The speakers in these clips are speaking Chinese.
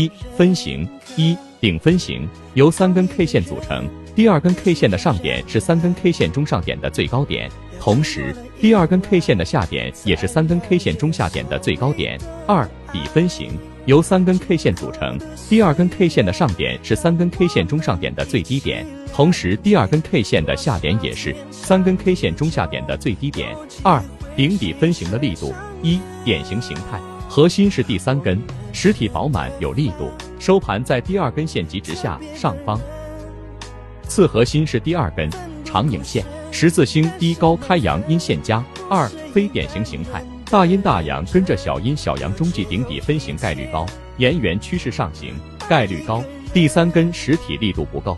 一分型一顶分型由三根 K 线组成，第二根 K 线的上点是三根 K 线中上点的最高点，同时第二根 K 线的下点也是三根 K 线中下点的最高点。二底分型由三根 K 线组成，第二根 K 线的上点是三根 K 线中上点的最低点，同时第二根 K 线的下点也是三根 K 线中下点的最低点。二顶底分型的力度一典型形态。核心是第三根，实体饱满有力度，收盘在第二根线极值下上方。次核心是第二根，长影线，十字星低高开阳阴线加。二非典型形态，大阴大阳跟着小阴小阳中继顶底分型概率高，沿圆趋势上行概率高。第三根实体力度不够。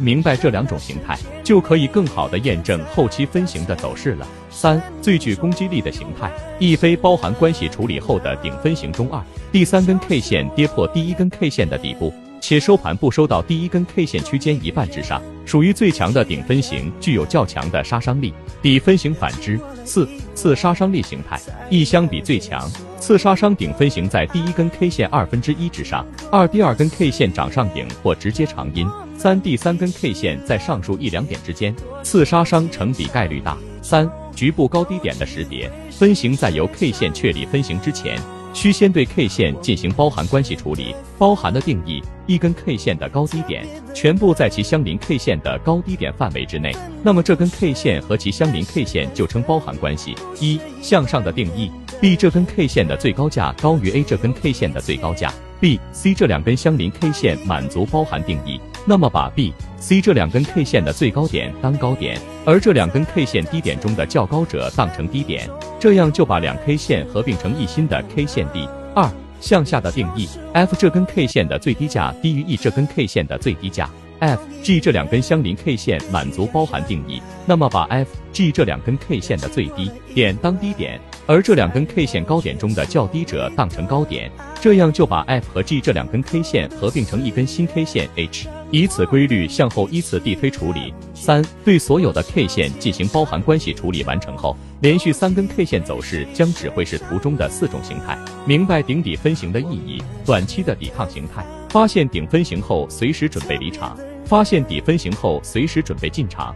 明白这两种形态，就可以更好的验证后期分型的走势了。三最具攻击力的形态，亦非包含关系处理后的顶分型中二，第三根 K 线跌破第一根 K 线的底部，且收盘不收到第一根 K 线区间一半之上，属于最强的顶分型，具有较强的杀伤力。底分型反之。四次杀伤力形态，一相比最强。次杀伤顶分型在第一根 K 线二分之一之上。二第二根 K 线长上顶或直接长阴。三第三根 K 线在上述一两点之间，次杀伤成比概率大。三局部高低点的识别分型，在由 K 线确立分型之前。需先对 K 线进行包含关系处理，包含的定义：一根 K 线的高低点全部在其相邻 K 线的高低点范围之内，那么这根 K 线和其相邻 K 线就称包含关系。一向上的定义：B 这根 K 线的最高价高于 A 这根 K 线的最高价，B、C 这两根相邻 K 线满足包含定义。那么把 B、C 这两根 K 线的最高点当高点，而这两根 K 线低点中的较高者当成低点，这样就把两 K 线合并成一新的 K 线 D。二向下的定义：F 这根 K 线的最低价低于 E 这根 K 线的最低价。F、G 这两根相邻 K 线满足包含定义，那么把 F、G 这两根 K 线的最低点当低点，而这两根 K 线高点中的较低者当成高点，这样就把 F 和 G 这两根 K 线合并成一根新 K 线 H。以此规律向后依次递推处理。三、对所有的 K 线进行包含关系处理完成后，连续三根 K 线走势将只会是图中的四种形态。明白顶底分型的意义，短期的抵抗形态，发现顶分型后随时准备离场。发现底分型后，随时准备进场。